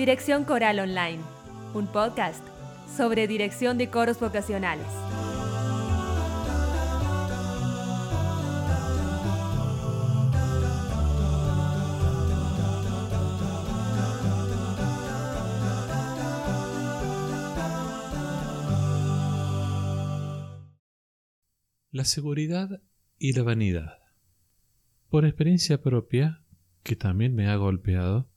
Dirección Coral Online, un podcast sobre dirección de coros vocacionales. La seguridad y la vanidad. Por experiencia propia, que también me ha golpeado,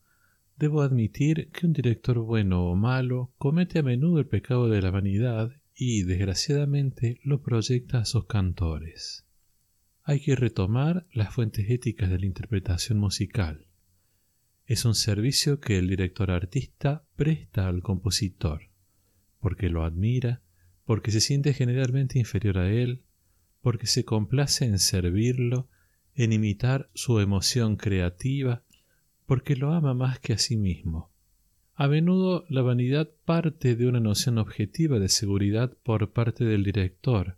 debo admitir que un director bueno o malo comete a menudo el pecado de la vanidad y, desgraciadamente, lo proyecta a sus cantores. Hay que retomar las fuentes éticas de la interpretación musical. Es un servicio que el director artista presta al compositor, porque lo admira, porque se siente generalmente inferior a él, porque se complace en servirlo, en imitar su emoción creativa, porque lo ama más que a sí mismo. A menudo la vanidad parte de una noción objetiva de seguridad por parte del director,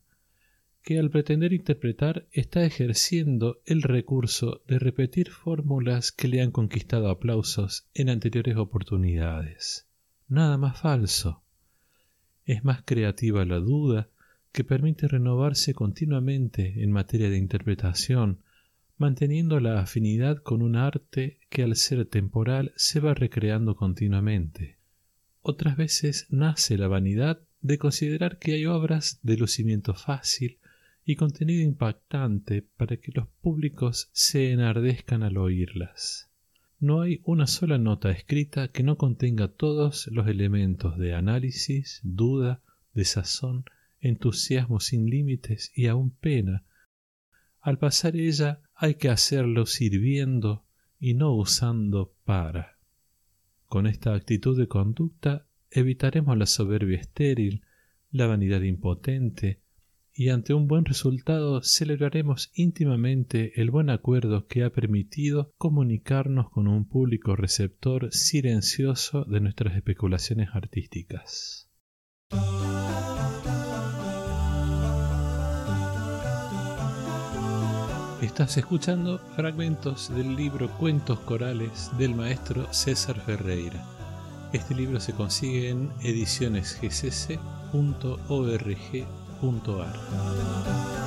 que al pretender interpretar está ejerciendo el recurso de repetir fórmulas que le han conquistado aplausos en anteriores oportunidades. Nada más falso. Es más creativa la duda, que permite renovarse continuamente en materia de interpretación, manteniendo la afinidad con un arte que al ser temporal se va recreando continuamente. Otras veces nace la vanidad de considerar que hay obras de lucimiento fácil y contenido impactante para que los públicos se enardezcan al oírlas. No hay una sola nota escrita que no contenga todos los elementos de análisis, duda, desazón entusiasmo sin límites y aún pena. Al pasar ella hay que hacerlo sirviendo y no usando para. Con esta actitud de conducta evitaremos la soberbia estéril, la vanidad impotente, y ante un buen resultado celebraremos íntimamente el buen acuerdo que ha permitido comunicarnos con un público receptor silencioso de nuestras especulaciones artísticas. Estás escuchando fragmentos del libro Cuentos Corales del maestro César Ferreira. Este libro se consigue en edicionesgcc.org.ar.